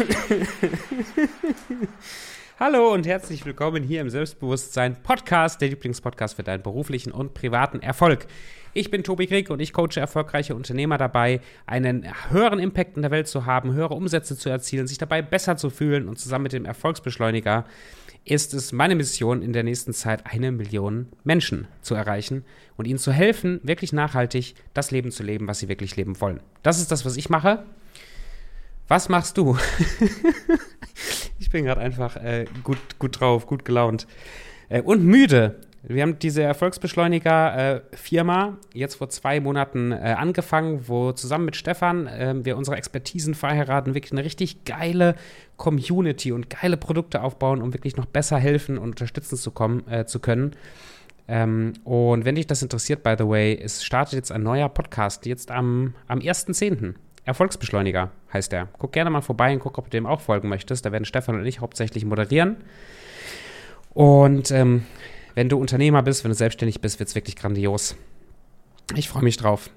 Hallo und herzlich willkommen hier im Selbstbewusstsein Podcast, der Lieblingspodcast für deinen beruflichen und privaten Erfolg. Ich bin Tobi Krieg und ich coache erfolgreiche Unternehmer dabei, einen höheren Impact in der Welt zu haben, höhere Umsätze zu erzielen, sich dabei besser zu fühlen und zusammen mit dem Erfolgsbeschleuniger ist es meine Mission in der nächsten Zeit, eine Million Menschen zu erreichen und ihnen zu helfen, wirklich nachhaltig das Leben zu leben, was sie wirklich leben wollen. Das ist das, was ich mache. Was machst du? ich bin gerade einfach äh, gut, gut drauf, gut gelaunt. Äh, und müde. Wir haben diese Erfolgsbeschleuniger-Firma äh, jetzt vor zwei Monaten äh, angefangen, wo zusammen mit Stefan äh, wir unsere Expertisen verheiraten, wirklich eine richtig geile Community und geile Produkte aufbauen, um wirklich noch besser helfen und unterstützen zu, kommen, äh, zu können. Ähm, und wenn dich das interessiert, by the way, es startet jetzt ein neuer Podcast, jetzt am, am 1.10. Erfolgsbeschleuniger heißt der. Guck gerne mal vorbei und guck, ob du dem auch folgen möchtest. Da werden Stefan und ich hauptsächlich moderieren. Und ähm, wenn du Unternehmer bist, wenn du selbstständig bist, wird es wirklich grandios. Ich freue mich drauf.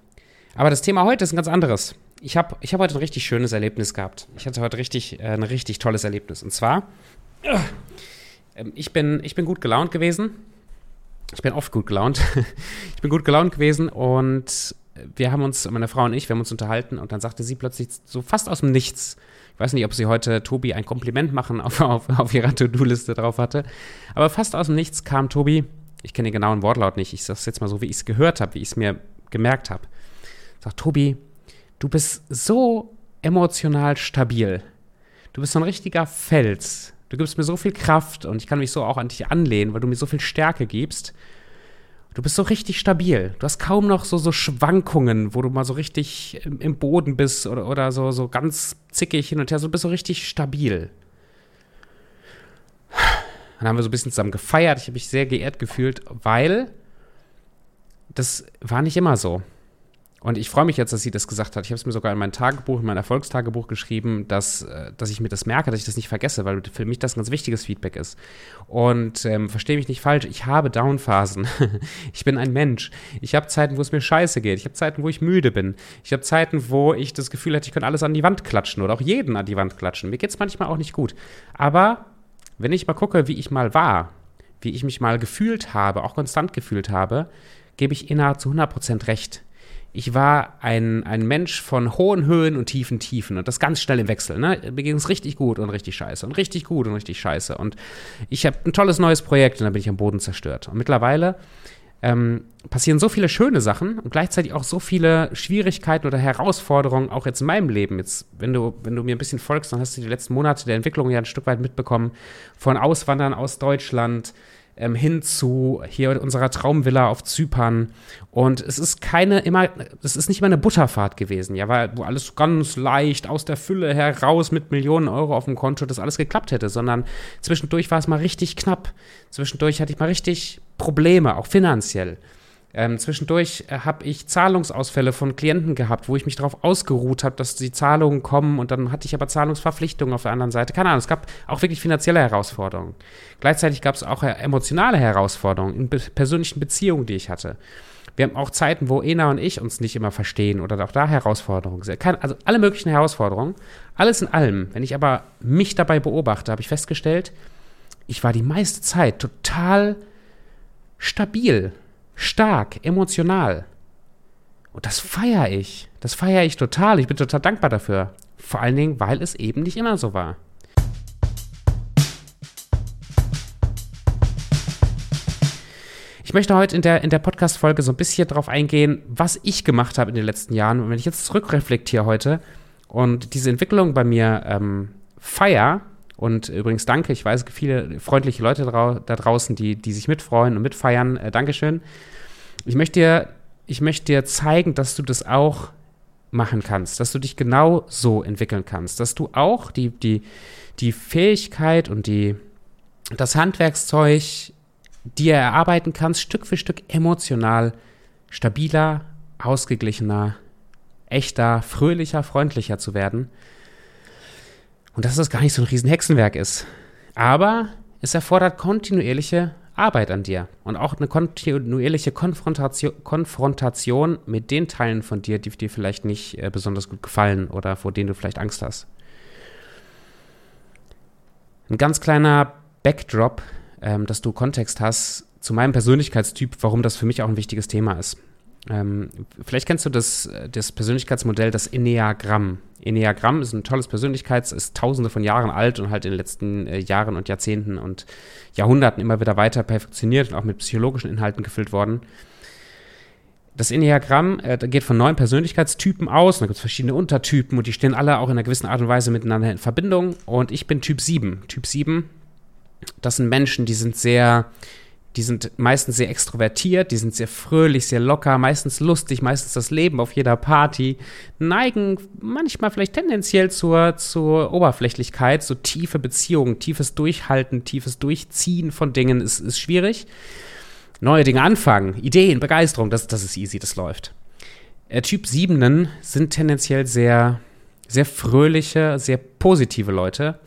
Aber das Thema heute ist ein ganz anderes. Ich habe ich hab heute ein richtig schönes Erlebnis gehabt. Ich hatte heute richtig, äh, ein richtig tolles Erlebnis. Und zwar, äh, ich, bin, ich bin gut gelaunt gewesen. Ich bin oft gut gelaunt. ich bin gut gelaunt gewesen und wir haben uns, meine Frau und ich, wir haben uns unterhalten und dann sagte sie plötzlich so fast aus dem Nichts, ich weiß nicht, ob sie heute Tobi ein Kompliment machen auf, auf, auf ihrer To-Do-Liste drauf hatte, aber fast aus dem Nichts kam Tobi, ich kenne den genauen Wortlaut nicht, ich sage es jetzt mal so, wie ich es gehört habe, wie ich es mir gemerkt habe. Sagt Tobi, du bist so emotional stabil. Du bist so ein richtiger Fels. Du gibst mir so viel Kraft und ich kann mich so auch an dich anlehnen, weil du mir so viel Stärke gibst. Du bist so richtig stabil. Du hast kaum noch so, so Schwankungen, wo du mal so richtig im, im Boden bist oder, oder so, so ganz zickig hin und her. Du bist so richtig stabil. Dann haben wir so ein bisschen zusammen gefeiert. Ich habe mich sehr geehrt gefühlt, weil das war nicht immer so. Und ich freue mich jetzt, dass sie das gesagt hat. Ich habe es mir sogar in mein Tagebuch, in mein Erfolgstagebuch geschrieben, dass, äh, dass ich mir das merke, dass ich das nicht vergesse, weil für mich das ein ganz wichtiges Feedback ist. Und ähm, verstehe mich nicht falsch, ich habe Downphasen. ich bin ein Mensch. Ich habe Zeiten, wo es mir scheiße geht. Ich habe Zeiten, wo ich müde bin. Ich habe Zeiten, wo ich das Gefühl hätte, ich könnte alles an die Wand klatschen oder auch jeden an die Wand klatschen. Mir geht es manchmal auch nicht gut. Aber wenn ich mal gucke, wie ich mal war, wie ich mich mal gefühlt habe, auch konstant gefühlt habe, gebe ich innerhalb zu 100% recht ich war ein, ein Mensch von hohen Höhen und tiefen Tiefen und das ganz schnell im Wechsel. Ne? Mir ging es richtig gut und richtig scheiße und richtig gut und richtig scheiße. Und ich habe ein tolles neues Projekt und dann bin ich am Boden zerstört. Und mittlerweile ähm, passieren so viele schöne Sachen und gleichzeitig auch so viele Schwierigkeiten oder Herausforderungen, auch jetzt in meinem Leben. Jetzt, wenn du, wenn du mir ein bisschen folgst, dann hast du die letzten Monate der Entwicklung ja ein Stück weit mitbekommen. Von Auswandern aus Deutschland, ähm, hin zu hier unserer Traumvilla auf Zypern. Und es ist keine immer, es ist nicht immer eine Butterfahrt gewesen, ja, weil wo alles ganz leicht aus der Fülle heraus mit Millionen Euro auf dem Konto das alles geklappt hätte, sondern zwischendurch war es mal richtig knapp. Zwischendurch hatte ich mal richtig Probleme, auch finanziell. Ähm, zwischendurch äh, habe ich Zahlungsausfälle von Klienten gehabt, wo ich mich darauf ausgeruht habe, dass die Zahlungen kommen und dann hatte ich aber Zahlungsverpflichtungen auf der anderen Seite. Keine Ahnung, es gab auch wirklich finanzielle Herausforderungen. Gleichzeitig gab es auch äh, emotionale Herausforderungen in be persönlichen Beziehungen, die ich hatte. Wir haben auch Zeiten, wo Ena und ich uns nicht immer verstehen oder auch da Herausforderungen sind. Also alle möglichen Herausforderungen. Alles in allem. Wenn ich aber mich dabei beobachte, habe ich festgestellt, ich war die meiste Zeit total stabil stark, emotional. Und das feiere ich. Das feiere ich total. Ich bin total dankbar dafür. Vor allen Dingen, weil es eben nicht immer so war. Ich möchte heute in der, in der Podcast-Folge so ein bisschen darauf eingehen, was ich gemacht habe in den letzten Jahren. Und wenn ich jetzt zurückreflektiere heute und diese Entwicklung bei mir ähm, feier, und übrigens danke, ich weiß, viele freundliche Leute da draußen, die, die sich mitfreuen und mitfeiern. Äh, Dankeschön. Ich möchte, dir, ich möchte dir zeigen, dass du das auch machen kannst, dass du dich genau so entwickeln kannst, dass du auch die, die, die Fähigkeit und die, das Handwerkszeug dir erarbeiten kannst, Stück für Stück emotional stabiler, ausgeglichener, echter, fröhlicher, freundlicher zu werden und dass das gar nicht so ein riesen Hexenwerk ist. Aber es erfordert kontinuierliche Arbeit an dir und auch eine kontinuierliche Konfrontation, Konfrontation mit den Teilen von dir, die dir vielleicht nicht äh, besonders gut gefallen oder vor denen du vielleicht Angst hast. Ein ganz kleiner Backdrop, ähm, dass du Kontext hast zu meinem Persönlichkeitstyp, warum das für mich auch ein wichtiges Thema ist. Ähm, vielleicht kennst du das, das Persönlichkeitsmodell, das Enneagramm. Enneagramm ist ein tolles Persönlichkeits-, ist tausende von Jahren alt und halt in den letzten äh, Jahren und Jahrzehnten und Jahrhunderten immer wieder weiter perfektioniert und auch mit psychologischen Inhalten gefüllt worden. Das Enneagramm äh, geht von neun Persönlichkeitstypen aus. Da gibt es verschiedene Untertypen und die stehen alle auch in einer gewissen Art und Weise miteinander in Verbindung. Und ich bin Typ 7. Typ 7, das sind Menschen, die sind sehr die sind meistens sehr extrovertiert, die sind sehr fröhlich, sehr locker, meistens lustig, meistens das Leben auf jeder Party, neigen manchmal vielleicht tendenziell zur, zur Oberflächlichkeit, so tiefe Beziehungen, tiefes Durchhalten, tiefes Durchziehen von Dingen ist, ist schwierig. Neue Dinge anfangen, Ideen, Begeisterung, das, das ist easy, das läuft. Äh, typ 7 sind tendenziell sehr, sehr fröhliche, sehr positive Leute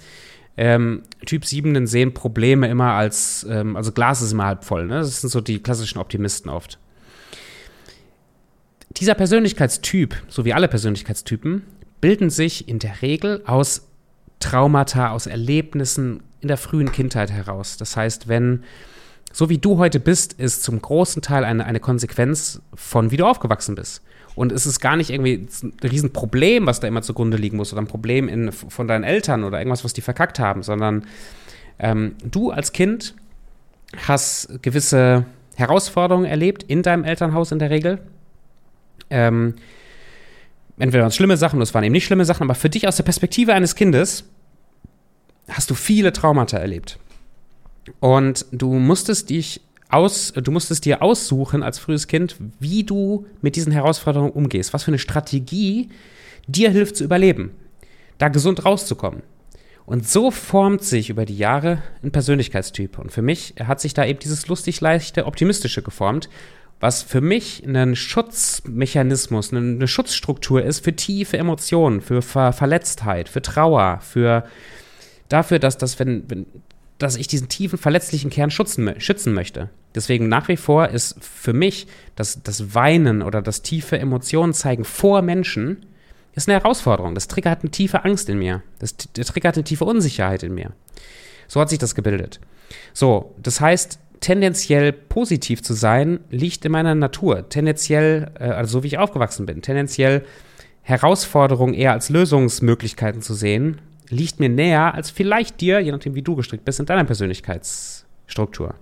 ähm, Typ 7 sehen Probleme immer als, ähm, also Glas ist immer halb voll. Ne? Das sind so die klassischen Optimisten oft. Dieser Persönlichkeitstyp, so wie alle Persönlichkeitstypen, bilden sich in der Regel aus Traumata, aus Erlebnissen in der frühen Kindheit heraus. Das heißt, wenn so wie du heute bist, ist zum großen Teil eine, eine Konsequenz von wie du aufgewachsen bist. Und es ist gar nicht irgendwie ein Riesenproblem, was da immer zugrunde liegen muss oder ein Problem in, von deinen Eltern oder irgendwas, was die verkackt haben, sondern ähm, du als Kind hast gewisse Herausforderungen erlebt in deinem Elternhaus in der Regel. Ähm, entweder waren es schlimme Sachen, oder es waren eben nicht schlimme Sachen, aber für dich aus der Perspektive eines Kindes hast du viele Traumata erlebt. Und du musstest dich aus, du musstest dir aussuchen als frühes Kind, wie du mit diesen Herausforderungen umgehst, was für eine Strategie dir hilft zu überleben, da gesund rauszukommen. Und so formt sich über die Jahre ein Persönlichkeitstyp. Und für mich hat sich da eben dieses lustig leichte Optimistische geformt, was für mich ein Schutzmechanismus, eine Schutzstruktur ist für tiefe Emotionen, für Ver Verletztheit, für Trauer, für dafür, dass das, wenn, wenn dass ich diesen tiefen, verletzlichen Kern schützen, schützen möchte. Deswegen nach wie vor ist für mich das, das Weinen oder das tiefe Emotionen zeigen vor Menschen ist eine Herausforderung. Das triggert eine tiefe Angst in mir. Das, das triggert eine tiefe Unsicherheit in mir. So hat sich das gebildet. So, das heißt, tendenziell positiv zu sein, liegt in meiner Natur. Tendenziell, äh, also so wie ich aufgewachsen bin, tendenziell Herausforderungen eher als Lösungsmöglichkeiten zu sehen liegt mir näher als vielleicht dir, je nachdem, wie du gestrickt bist, in deiner Persönlichkeitsstruktur.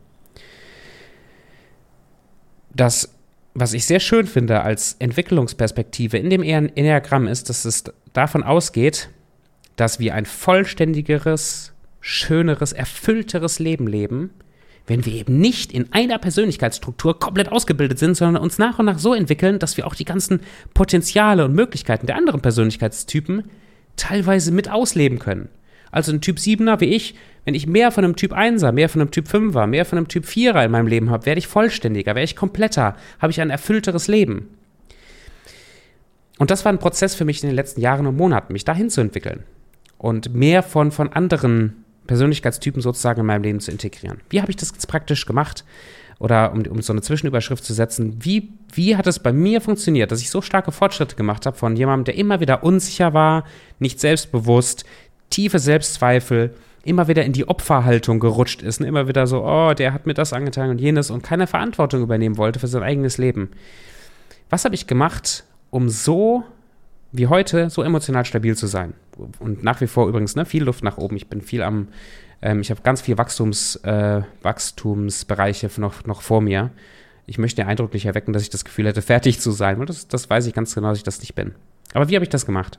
Das, was ich sehr schön finde als Entwicklungsperspektive in dem Enneagramm ist, dass es davon ausgeht, dass wir ein vollständigeres, schöneres, erfüllteres Leben leben, wenn wir eben nicht in einer Persönlichkeitsstruktur komplett ausgebildet sind, sondern uns nach und nach so entwickeln, dass wir auch die ganzen Potenziale und Möglichkeiten der anderen Persönlichkeitstypen teilweise mit ausleben können. Also ein Typ 7er wie ich, wenn ich mehr von einem Typ 1er, mehr von einem Typ 5er, mehr von einem Typ 4er in meinem Leben habe, werde ich vollständiger, werde ich kompletter, habe ich ein erfüllteres Leben. Und das war ein Prozess für mich in den letzten Jahren und Monaten, mich dahin zu entwickeln und mehr von, von anderen Persönlichkeitstypen sozusagen in meinem Leben zu integrieren. Wie habe ich das jetzt praktisch gemacht? Oder um, um so eine Zwischenüberschrift zu setzen, wie, wie hat es bei mir funktioniert, dass ich so starke Fortschritte gemacht habe von jemandem, der immer wieder unsicher war, nicht selbstbewusst, tiefe Selbstzweifel, immer wieder in die Opferhaltung gerutscht ist und immer wieder so, oh, der hat mir das angetan und jenes und keine Verantwortung übernehmen wollte für sein eigenes Leben. Was habe ich gemacht, um so wie heute so emotional stabil zu sein? Und nach wie vor übrigens, ne, viel Luft nach oben. Ich bin viel am ähm, ich habe ganz viele Wachstums, äh, Wachstumsbereiche noch, noch vor mir. Ich möchte den Eindruck nicht erwecken, dass ich das Gefühl hätte, fertig zu sein. Und das, das weiß ich ganz genau, dass ich das nicht bin. Aber wie habe ich das gemacht?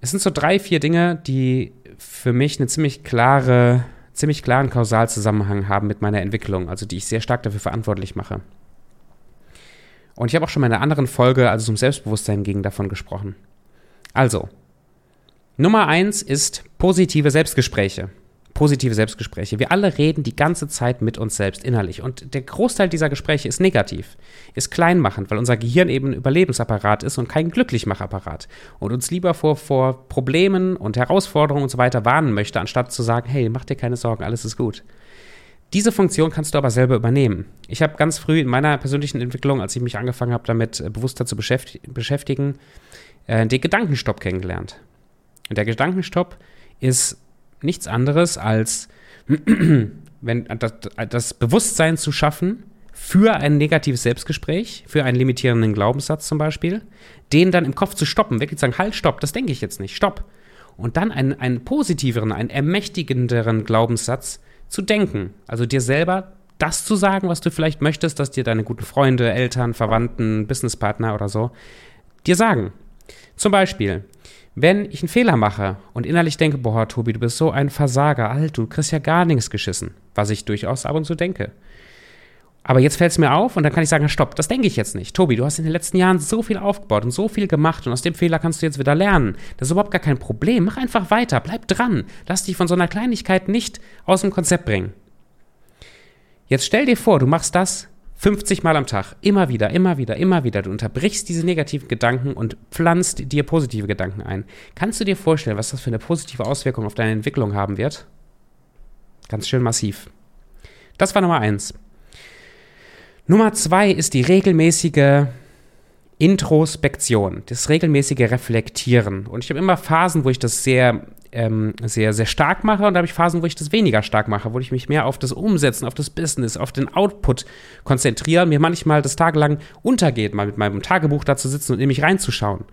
Es sind so drei, vier Dinge, die für mich eine ziemlich klare, ziemlich klaren Kausalzusammenhang haben mit meiner Entwicklung, also die ich sehr stark dafür verantwortlich mache. Und ich habe auch schon in einer anderen Folge, als es um Selbstbewusstsein ging, davon gesprochen. Also, Nummer eins ist positive Selbstgespräche. positive Selbstgespräche. Wir alle reden die ganze Zeit mit uns selbst innerlich. Und der Großteil dieser Gespräche ist negativ, ist kleinmachend, weil unser Gehirn eben ein Überlebensapparat ist und kein Glücklichmachapparat. Und uns lieber vor, vor Problemen und Herausforderungen und so weiter warnen möchte, anstatt zu sagen, hey, mach dir keine Sorgen, alles ist gut. Diese Funktion kannst du aber selber übernehmen. Ich habe ganz früh in meiner persönlichen Entwicklung, als ich mich angefangen habe, damit äh, bewusster zu beschäftigen, äh, den Gedankenstopp kennengelernt. Und der Gedankenstopp ist nichts anderes als wenn, das, das Bewusstsein zu schaffen für ein negatives Selbstgespräch, für einen limitierenden Glaubenssatz zum Beispiel, den dann im Kopf zu stoppen, wirklich zu sagen, halt, stopp, das denke ich jetzt nicht, stopp. Und dann einen, einen positiveren, einen ermächtigenderen Glaubenssatz zu denken. Also dir selber das zu sagen, was du vielleicht möchtest, dass dir deine guten Freunde, Eltern, Verwandten, Businesspartner oder so dir sagen. Zum Beispiel, wenn ich einen Fehler mache und innerlich denke, boah, Tobi, du bist so ein Versager, alt, du kriegst ja gar nichts geschissen, was ich durchaus ab und zu denke. Aber jetzt fällt es mir auf und dann kann ich sagen, stopp, das denke ich jetzt nicht. Tobi, du hast in den letzten Jahren so viel aufgebaut und so viel gemacht und aus dem Fehler kannst du jetzt wieder lernen. Das ist überhaupt gar kein Problem. Mach einfach weiter, bleib dran. Lass dich von so einer Kleinigkeit nicht aus dem Konzept bringen. Jetzt stell dir vor, du machst das 50 Mal am Tag, immer wieder, immer wieder, immer wieder. Du unterbrichst diese negativen Gedanken und pflanzt dir positive Gedanken ein. Kannst du dir vorstellen, was das für eine positive Auswirkung auf deine Entwicklung haben wird? Ganz schön massiv. Das war Nummer eins. Nummer zwei ist die regelmäßige Introspektion, das regelmäßige Reflektieren. Und ich habe immer Phasen, wo ich das sehr ähm, sehr, sehr stark mache und da habe ich Phasen, wo ich das weniger stark mache, wo ich mich mehr auf das Umsetzen, auf das Business, auf den Output konzentriere und mir manchmal das tagelang untergeht, mal mit meinem Tagebuch da zu sitzen und in mich reinzuschauen.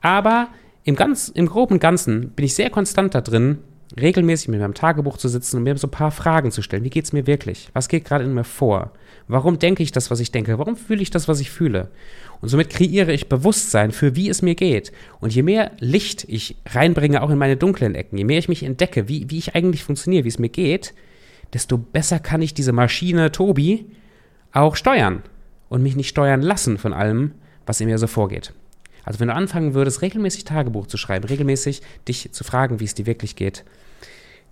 Aber im, ganz, im groben Ganzen bin ich sehr konstant da drin, regelmäßig mit meinem Tagebuch zu sitzen und mir so ein paar Fragen zu stellen. Wie geht es mir wirklich? Was geht gerade in mir vor? Warum denke ich das, was ich denke? Warum fühle ich das, was ich fühle? Und somit kreiere ich Bewusstsein für, wie es mir geht. Und je mehr Licht ich reinbringe, auch in meine dunklen Ecken, je mehr ich mich entdecke, wie, wie ich eigentlich funktioniere, wie es mir geht, desto besser kann ich diese Maschine Tobi auch steuern und mich nicht steuern lassen von allem, was in mir so vorgeht. Also wenn du anfangen würdest, regelmäßig Tagebuch zu schreiben, regelmäßig dich zu fragen, wie es dir wirklich geht,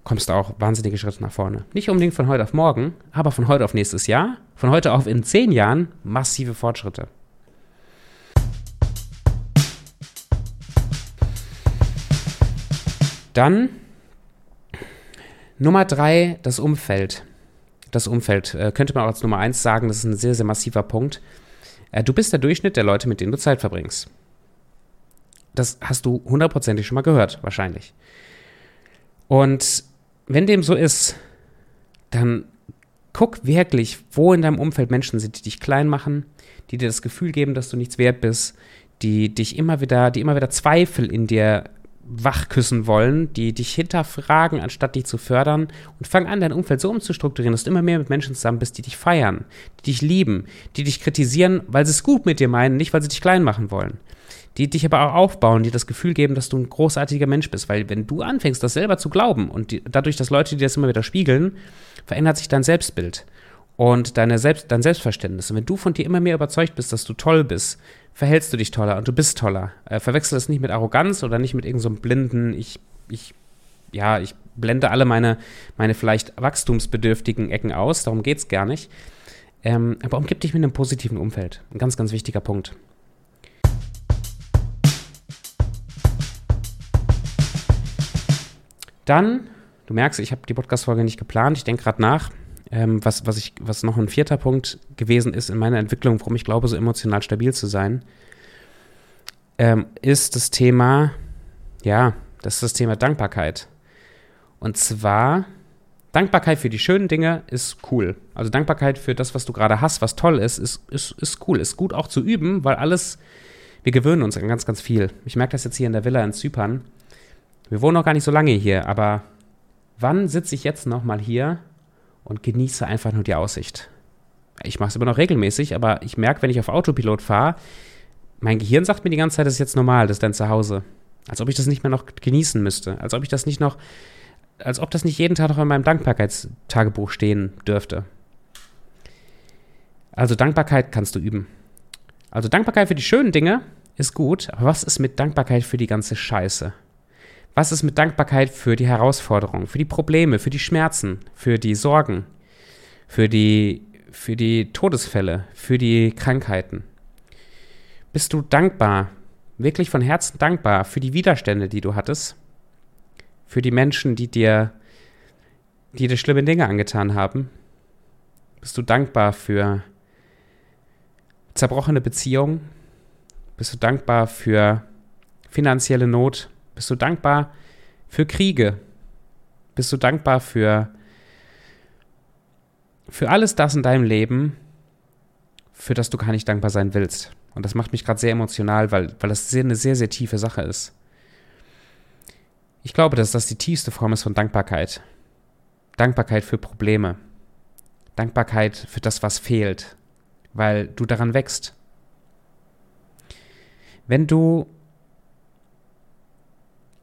kommst du auch wahnsinnige Schritte nach vorne. Nicht unbedingt von heute auf morgen, aber von heute auf nächstes Jahr, von heute auf in zehn Jahren massive Fortschritte. Dann Nummer drei, das Umfeld. Das Umfeld äh, könnte man auch als Nummer eins sagen, das ist ein sehr, sehr massiver Punkt. Äh, du bist der Durchschnitt der Leute, mit denen du Zeit verbringst. Das hast du hundertprozentig schon mal gehört, wahrscheinlich. Und wenn dem so ist, dann guck wirklich, wo in deinem Umfeld Menschen sind, die dich klein machen, die dir das Gefühl geben, dass du nichts wert bist, die dich immer wieder, die immer wieder Zweifel in dir wachküssen wollen, die dich hinterfragen, anstatt dich zu fördern und fang an, dein Umfeld so umzustrukturieren, dass du immer mehr mit Menschen zusammen bist, die dich feiern, die dich lieben, die dich kritisieren, weil sie es gut mit dir meinen, nicht weil sie dich klein machen wollen. Die dich aber auch aufbauen, die das Gefühl geben, dass du ein großartiger Mensch bist, weil wenn du anfängst, das selber zu glauben und die, dadurch, dass Leute dir das immer wieder spiegeln, verändert sich dein Selbstbild und deine Selbst, dein Selbstverständnis. Und wenn du von dir immer mehr überzeugt bist, dass du toll bist, verhältst du dich toller und du bist toller. Äh, verwechsel das nicht mit Arroganz oder nicht mit irgendeinem so blinden, ich, ich, ja, ich blende alle meine, meine vielleicht wachstumsbedürftigen Ecken aus, darum geht es gar nicht. Ähm, aber umgib dich mit einem positiven Umfeld. Ein ganz, ganz wichtiger Punkt. Dann, du merkst, ich habe die Podcast-Folge nicht geplant, ich denke gerade nach ähm, was, was, ich, was noch ein vierter Punkt gewesen ist in meiner Entwicklung, warum ich glaube, so emotional stabil zu sein, ähm, ist das Thema, ja, das ist das Thema Dankbarkeit. Und zwar, Dankbarkeit für die schönen Dinge ist cool. Also Dankbarkeit für das, was du gerade hast, was toll ist, ist, ist, ist cool. Ist gut auch zu üben, weil alles, wir gewöhnen uns an ganz, ganz viel. Ich merke das jetzt hier in der Villa in Zypern. Wir wohnen noch gar nicht so lange hier, aber wann sitze ich jetzt noch mal hier und genieße einfach nur die Aussicht. Ich mache es immer noch regelmäßig, aber ich merke, wenn ich auf Autopilot fahre, mein Gehirn sagt mir die ganze Zeit, das ist jetzt normal, das ist dein Zuhause. Als ob ich das nicht mehr noch genießen müsste. Als ob ich das nicht noch, als ob das nicht jeden Tag noch in meinem Dankbarkeitstagebuch stehen dürfte. Also Dankbarkeit kannst du üben. Also Dankbarkeit für die schönen Dinge ist gut, aber was ist mit Dankbarkeit für die ganze Scheiße? Was ist mit Dankbarkeit für die Herausforderungen, für die Probleme, für die Schmerzen, für die Sorgen, für die, für die Todesfälle, für die Krankheiten? Bist du dankbar, wirklich von Herzen dankbar für die Widerstände, die du hattest? Für die Menschen, die dir, die dir schlimme Dinge angetan haben? Bist du dankbar für zerbrochene Beziehungen? Bist du dankbar für finanzielle Not? Bist du dankbar für Kriege? Bist du dankbar für, für alles das in deinem Leben, für das du gar nicht dankbar sein willst? Und das macht mich gerade sehr emotional, weil, weil das sehr, eine sehr, sehr tiefe Sache ist. Ich glaube, dass das die tiefste Form ist von Dankbarkeit. Dankbarkeit für Probleme. Dankbarkeit für das, was fehlt, weil du daran wächst. Wenn du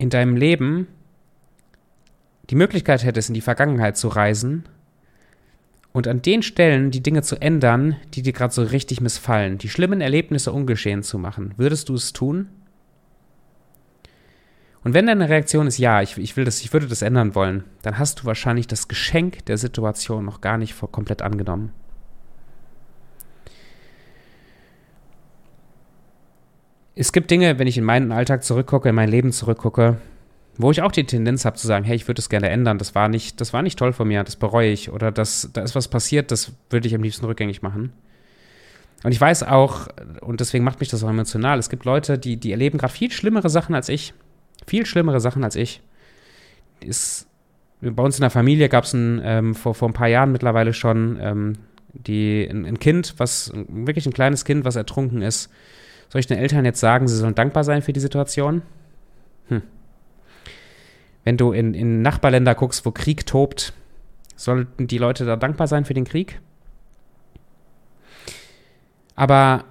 in deinem Leben die Möglichkeit hättest, in die Vergangenheit zu reisen und an den Stellen die Dinge zu ändern, die dir gerade so richtig missfallen, die schlimmen Erlebnisse ungeschehen zu machen, würdest du es tun? Und wenn deine Reaktion ist ja, ich, ich will das, ich würde das ändern wollen, dann hast du wahrscheinlich das Geschenk der Situation noch gar nicht komplett angenommen. Es gibt Dinge, wenn ich in meinen Alltag zurückgucke, in mein Leben zurückgucke, wo ich auch die Tendenz habe zu sagen, hey, ich würde es gerne ändern, das war nicht, das war nicht toll von mir, das bereue ich oder das, da ist was passiert, das würde ich am liebsten rückgängig machen. Und ich weiß auch, und deswegen macht mich das auch emotional, es gibt Leute, die, die erleben gerade viel schlimmere Sachen als ich. Viel schlimmere Sachen als ich. Ist, bei uns in der Familie gab es ähm, vor, vor ein paar Jahren mittlerweile schon ähm, die, ein, ein Kind, was wirklich ein kleines Kind, was ertrunken ist soll ich den Eltern jetzt sagen, sie sollen dankbar sein für die Situation? Hm. Wenn du in, in Nachbarländer guckst, wo Krieg tobt, sollten die Leute da dankbar sein für den Krieg? Aber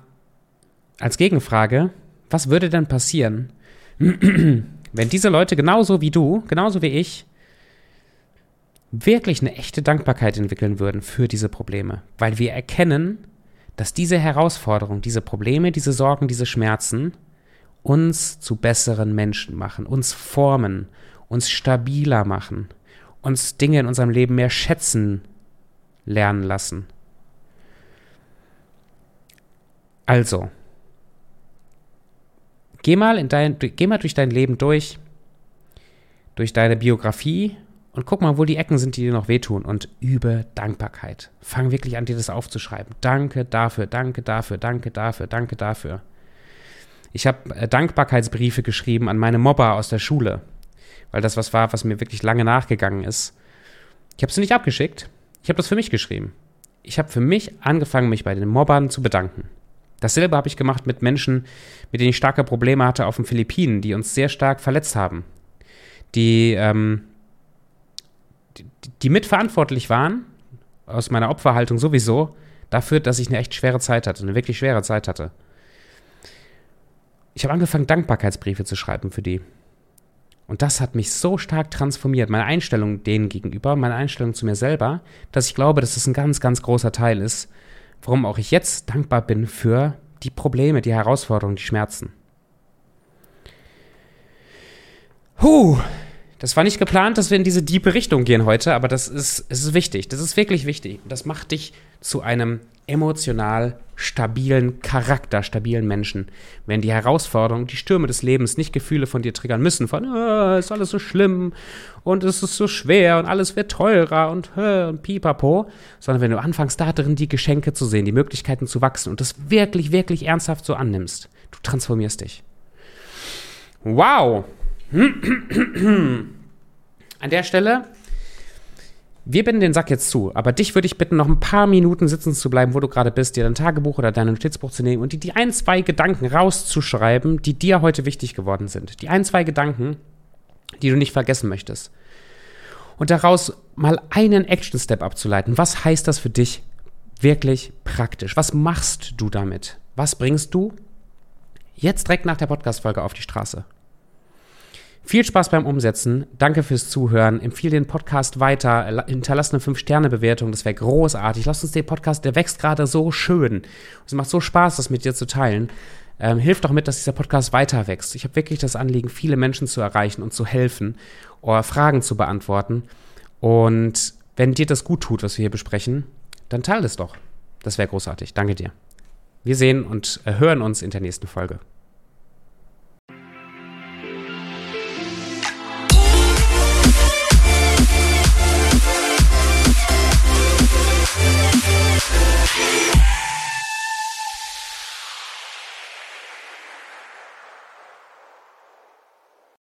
als Gegenfrage, was würde denn passieren, wenn diese Leute genauso wie du, genauso wie ich, wirklich eine echte Dankbarkeit entwickeln würden für diese Probleme? Weil wir erkennen, dass diese Herausforderungen, diese Probleme, diese Sorgen, diese Schmerzen uns zu besseren Menschen machen, uns formen, uns stabiler machen, uns Dinge in unserem Leben mehr schätzen lernen lassen. Also, geh mal, in dein, geh mal durch dein Leben durch, durch deine Biografie und guck mal, wo die Ecken sind, die dir noch wehtun und übe Dankbarkeit. Fang wirklich an, dir das aufzuschreiben. Danke dafür, danke dafür, danke dafür, danke dafür. Ich habe äh, Dankbarkeitsbriefe geschrieben an meine Mobber aus der Schule, weil das was war, was mir wirklich lange nachgegangen ist. Ich habe sie nicht abgeschickt. Ich habe das für mich geschrieben. Ich habe für mich angefangen, mich bei den Mobbern zu bedanken. Dasselbe habe ich gemacht mit Menschen, mit denen ich starke Probleme hatte auf den Philippinen, die uns sehr stark verletzt haben. Die ähm, die mitverantwortlich waren, aus meiner Opferhaltung sowieso, dafür, dass ich eine echt schwere Zeit hatte, eine wirklich schwere Zeit hatte. Ich habe angefangen, Dankbarkeitsbriefe zu schreiben für die. Und das hat mich so stark transformiert, meine Einstellung denen gegenüber, meine Einstellung zu mir selber, dass ich glaube, dass das ein ganz, ganz großer Teil ist, warum auch ich jetzt dankbar bin für die Probleme, die Herausforderungen, die Schmerzen. Huh, das war nicht geplant, dass wir in diese diepe Richtung gehen heute, aber das ist, es ist wichtig. Das ist wirklich wichtig. Das macht dich zu einem emotional stabilen, charakterstabilen Menschen. Wenn die Herausforderungen, die Stürme des Lebens nicht Gefühle von dir triggern müssen, von, oh, ist alles so schlimm und es ist so schwer und alles wird teurer und, äh, und pipapo, sondern wenn du anfängst, da drin die Geschenke zu sehen, die Möglichkeiten zu wachsen und das wirklich, wirklich ernsthaft so annimmst, du transformierst dich. Wow! An der Stelle, wir binden den Sack jetzt zu, aber dich würde ich bitten, noch ein paar Minuten sitzen zu bleiben, wo du gerade bist, dir dein Tagebuch oder dein Notizbuch zu nehmen und die, die ein, zwei Gedanken rauszuschreiben, die dir heute wichtig geworden sind. Die ein, zwei Gedanken, die du nicht vergessen möchtest. Und daraus mal einen Action-Step abzuleiten. Was heißt das für dich wirklich praktisch? Was machst du damit? Was bringst du jetzt direkt nach der Podcast-Folge auf die Straße? Viel Spaß beim Umsetzen. Danke fürs Zuhören. Empfehle den Podcast weiter. Hinterlasse eine 5-Sterne-Bewertung. Das wäre großartig. Lass uns den Podcast, der wächst gerade so schön. Es macht so Spaß, das mit dir zu teilen. ähm, hilf doch mit, dass dieser Podcast weiter wächst. Ich habe wirklich das Anliegen, viele Menschen zu erreichen und zu helfen oder Fragen zu beantworten. Und wenn dir das gut tut, was wir hier besprechen, dann teile es doch. Das wäre großartig. Danke dir. Wir sehen und äh, hören uns in der nächsten Folge.